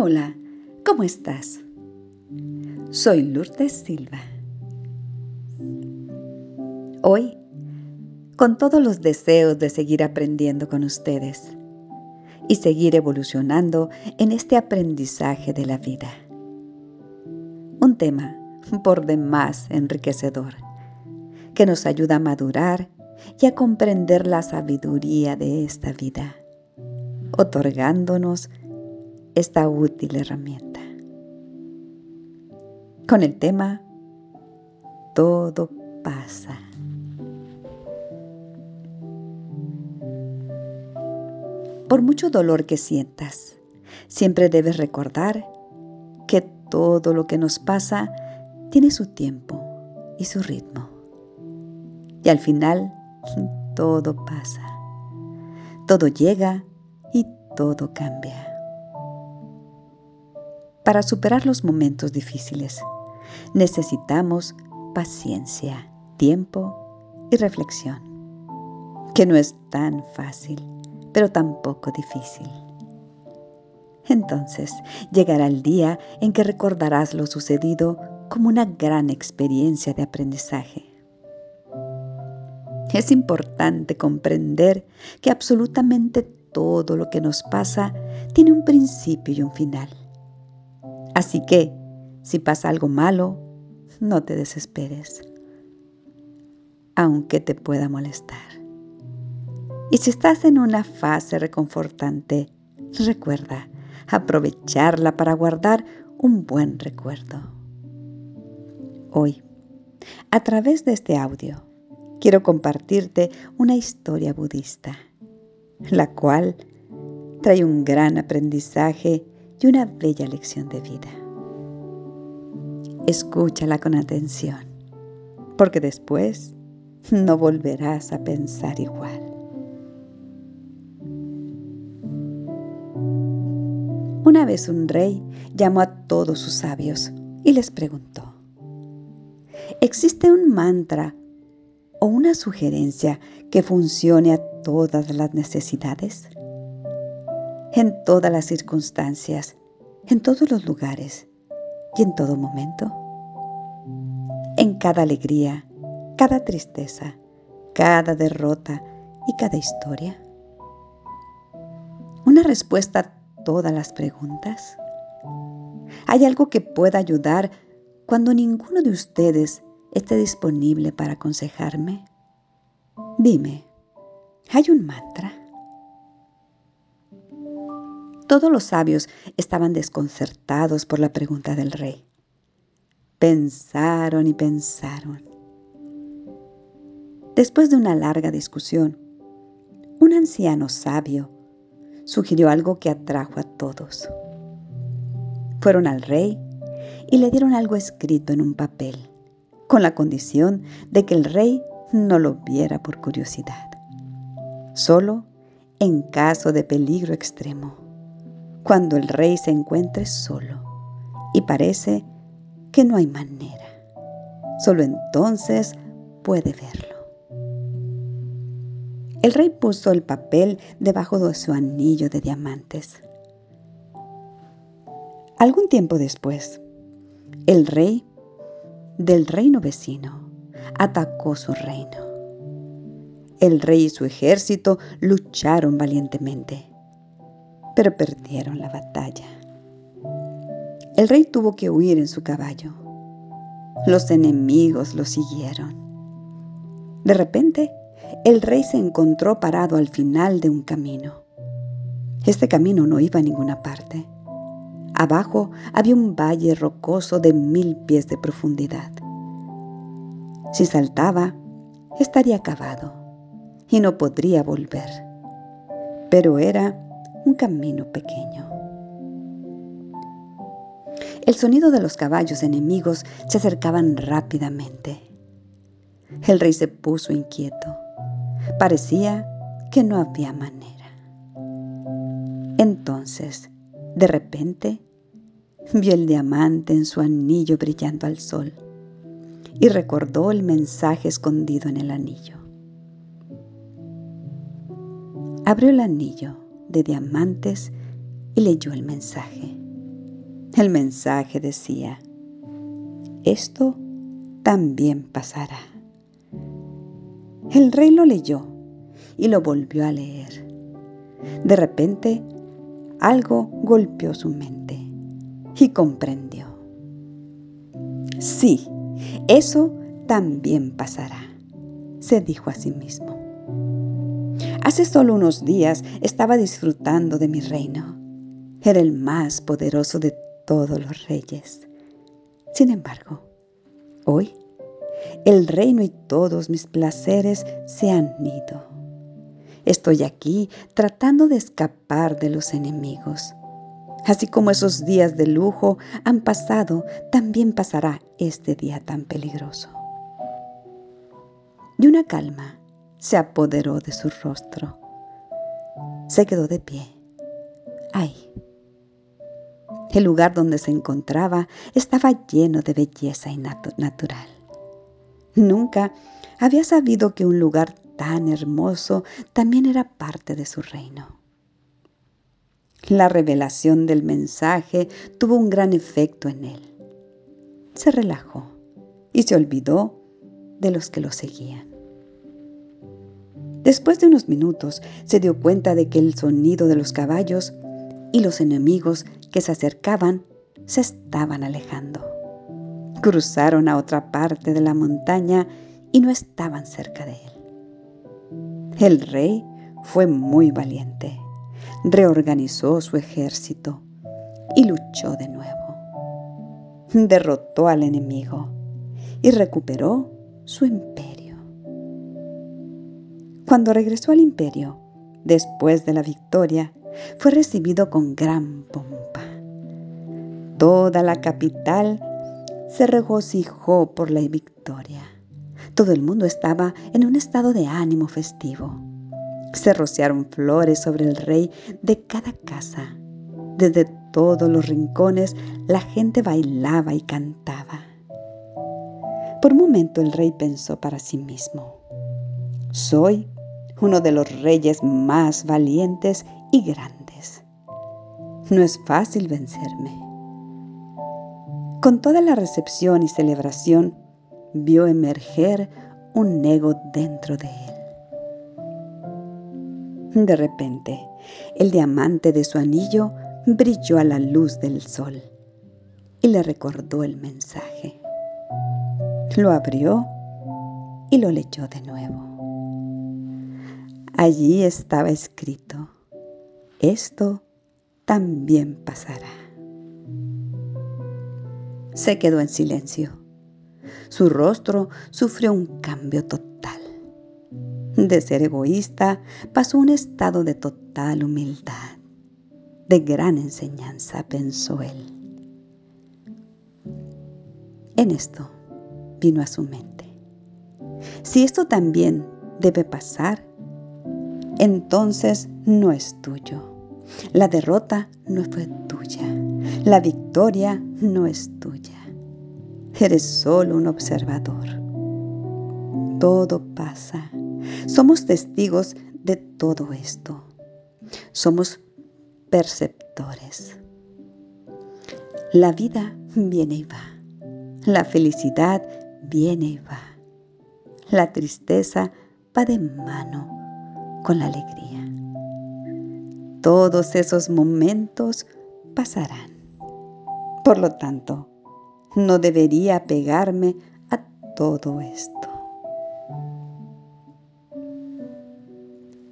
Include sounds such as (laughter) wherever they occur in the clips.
Hola, ¿cómo estás? Soy Lourdes Silva. Hoy, con todos los deseos de seguir aprendiendo con ustedes y seguir evolucionando en este aprendizaje de la vida. Un tema por demás enriquecedor que nos ayuda a madurar y a comprender la sabiduría de esta vida, otorgándonos esta útil herramienta. Con el tema Todo pasa. Por mucho dolor que sientas, siempre debes recordar que todo lo que nos pasa tiene su tiempo y su ritmo. Y al final, todo pasa. Todo llega y todo cambia. Para superar los momentos difíciles, necesitamos paciencia, tiempo y reflexión, que no es tan fácil, pero tampoco difícil. Entonces llegará el día en que recordarás lo sucedido como una gran experiencia de aprendizaje. Es importante comprender que absolutamente todo lo que nos pasa tiene un principio y un final Así que, si pasa algo malo, no te desesperes, aunque te pueda molestar. Y si estás en una fase reconfortante, recuerda aprovecharla para guardar un buen recuerdo. Hoy, a través de este audio, quiero compartirte una historia budista, la cual trae un gran aprendizaje y una bella lección de vida. Escúchala con atención, porque después no volverás a pensar igual. Una vez un rey llamó a todos sus sabios y les preguntó, ¿existe un mantra o una sugerencia que funcione a todas las necesidades? En todas las circunstancias, en todos los lugares y en todo momento. En cada alegría, cada tristeza, cada derrota y cada historia. Una respuesta a todas las preguntas. ¿Hay algo que pueda ayudar cuando ninguno de ustedes esté disponible para aconsejarme? Dime, ¿hay un mantra? Todos los sabios estaban desconcertados por la pregunta del rey. Pensaron y pensaron. Después de una larga discusión, un anciano sabio sugirió algo que atrajo a todos. Fueron al rey y le dieron algo escrito en un papel, con la condición de que el rey no lo viera por curiosidad, solo en caso de peligro extremo cuando el rey se encuentre solo y parece que no hay manera. Solo entonces puede verlo. El rey puso el papel debajo de su anillo de diamantes. Algún tiempo después, el rey del reino vecino atacó su reino. El rey y su ejército lucharon valientemente pero perdieron la batalla. El rey tuvo que huir en su caballo. Los enemigos lo siguieron. De repente, el rey se encontró parado al final de un camino. Este camino no iba a ninguna parte. Abajo había un valle rocoso de mil pies de profundidad. Si saltaba, estaría acabado y no podría volver. Pero era un camino pequeño. El sonido de los caballos enemigos se acercaban rápidamente. El rey se puso inquieto. Parecía que no había manera. Entonces, de repente, vio el diamante en su anillo brillando al sol y recordó el mensaje escondido en el anillo. Abrió el anillo de diamantes y leyó el mensaje. El mensaje decía, esto también pasará. El rey lo leyó y lo volvió a leer. De repente, algo golpeó su mente y comprendió. Sí, eso también pasará, se dijo a sí mismo. Hace solo unos días estaba disfrutando de mi reino. Era el más poderoso de todos los reyes. Sin embargo, hoy el reino y todos mis placeres se han ido. Estoy aquí tratando de escapar de los enemigos. Así como esos días de lujo han pasado, también pasará este día tan peligroso. Y una calma se apoderó de su rostro. Se quedó de pie. Ahí. El lugar donde se encontraba estaba lleno de belleza y natural. Nunca había sabido que un lugar tan hermoso también era parte de su reino. La revelación del mensaje tuvo un gran efecto en él. Se relajó y se olvidó de los que lo seguían. Después de unos minutos se dio cuenta de que el sonido de los caballos y los enemigos que se acercaban se estaban alejando. Cruzaron a otra parte de la montaña y no estaban cerca de él. El rey fue muy valiente. Reorganizó su ejército y luchó de nuevo. Derrotó al enemigo y recuperó su imperio. Cuando regresó al imperio, después de la victoria, fue recibido con gran pompa. Toda la capital se regocijó por la victoria. Todo el mundo estaba en un estado de ánimo festivo. Se rociaron flores sobre el rey de cada casa. Desde todos los rincones la gente bailaba y cantaba. Por un momento el rey pensó para sí mismo, soy uno de los reyes más valientes y grandes. No es fácil vencerme. Con toda la recepción y celebración, vio emerger un ego dentro de él. De repente, el diamante de su anillo brilló a la luz del sol y le recordó el mensaje. Lo abrió y lo leyó de nuevo. Allí estaba escrito, esto también pasará. Se quedó en silencio. Su rostro sufrió un cambio total. De ser egoísta pasó un estado de total humildad. De gran enseñanza, pensó él. En esto vino a su mente. Si esto también debe pasar, entonces no es tuyo. La derrota no fue tuya. La victoria no es tuya. Eres solo un observador. Todo pasa. Somos testigos de todo esto. Somos perceptores. La vida viene y va. La felicidad viene y va. La tristeza va de mano con la alegría. Todos esos momentos pasarán. Por lo tanto, no debería pegarme a todo esto.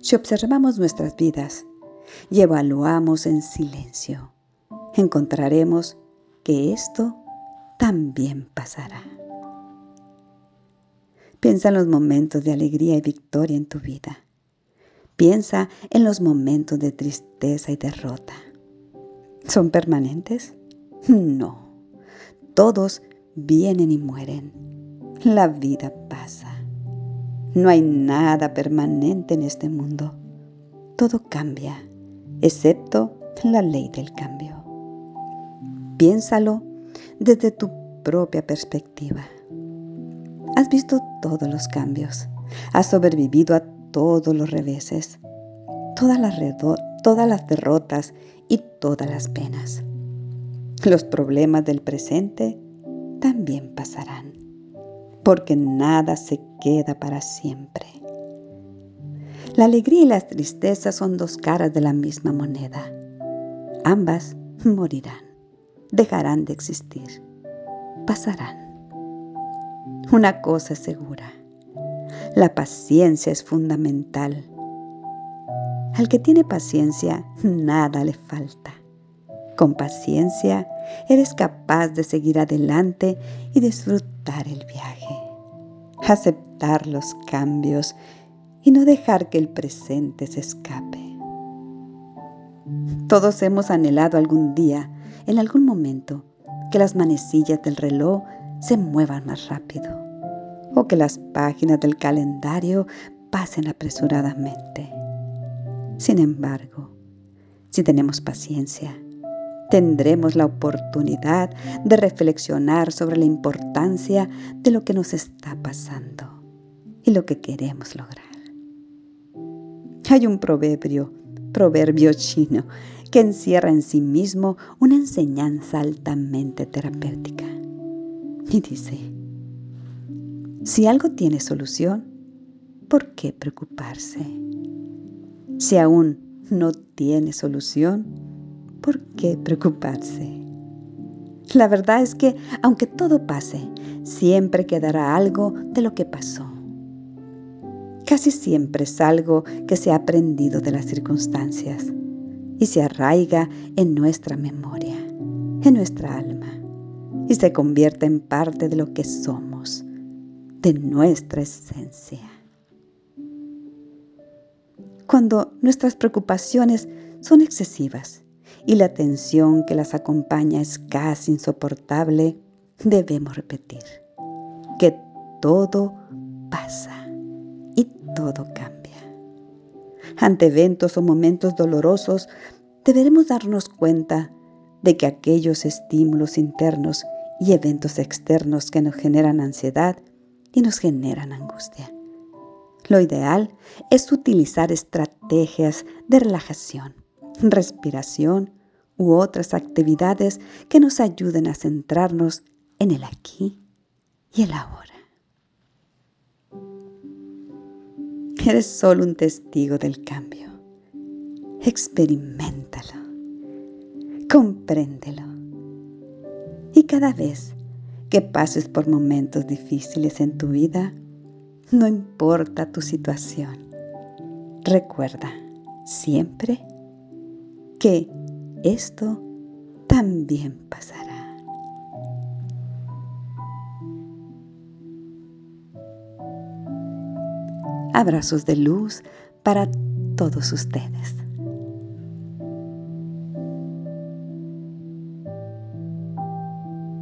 Si observamos nuestras vidas y evaluamos en silencio, encontraremos que esto también pasará. Piensa en los momentos de alegría y victoria en tu vida. Piensa en los momentos de tristeza y derrota. ¿Son permanentes? (laughs) No. Todos vienen y mueren. La vida pasa. No hay nada permanente en este mundo. Todo cambia, excepto la ley del cambio. Piénsalo desde tu propia perspectiva. Has visto todos los cambios. Has sobrevivido a todos los reveses, todas las, derrotas y todas las penas. Los problemas del presente también pasarán, porque nada se queda para siempre. La alegría y la tristeza son dos caras de la misma moneda. Ambas morirán, dejarán de existir, pasarán. Una cosa es segura, la paciencia es fundamental. Al que tiene paciencia, nada le falta. Con paciencia, eres capaz de seguir adelante y disfrutar el viaje, aceptar los cambios y no dejar que el presente se escape. Todos hemos anhelado algún día, en algún momento, que las manecillas del reloj se muevan más rápido o que las páginas del calendario pasen apresuradamente. Sin embargo, si tenemos paciencia, tendremos la oportunidad de reflexionar sobre la importancia de lo que nos está pasando y lo que queremos lograr. Hay un proverbio, proverbio chino, que encierra en sí mismo una enseñanza altamente terapéutica. Y dice, si algo tiene solución, ¿por qué preocuparse? Si aún no tiene solución, ¿por qué preocuparse? La verdad es que, aunque todo pase, siempre quedará algo de lo que pasó. Casi siempre es algo que se ha aprendido de las circunstancias y se arraiga en nuestra memoria, en nuestra alma, y se convierte en parte de lo que somos, de nuestra esencia. Cuando nuestras preocupaciones son excesivas y la tensión que las acompaña es casi insoportable, debemos repetir que todo pasa y todo cambia. Ante eventos o momentos dolorosos, deberemos darnos cuenta de que aquellos estímulos internos y eventos externos que nos generan ansiedad y nos generan angustia. Lo ideal es utilizar estrategias de relajación, respiración u otras actividades que nos ayuden a centrarnos en el aquí y el ahora. Eres solo un testigo del cambio. Experimentalo, compréndelo. Y cada vez que pases por momentos difíciles en tu vida, no importa tu situación, recuerda siempre que esto también pasará. Abrazos de luz para todos ustedes.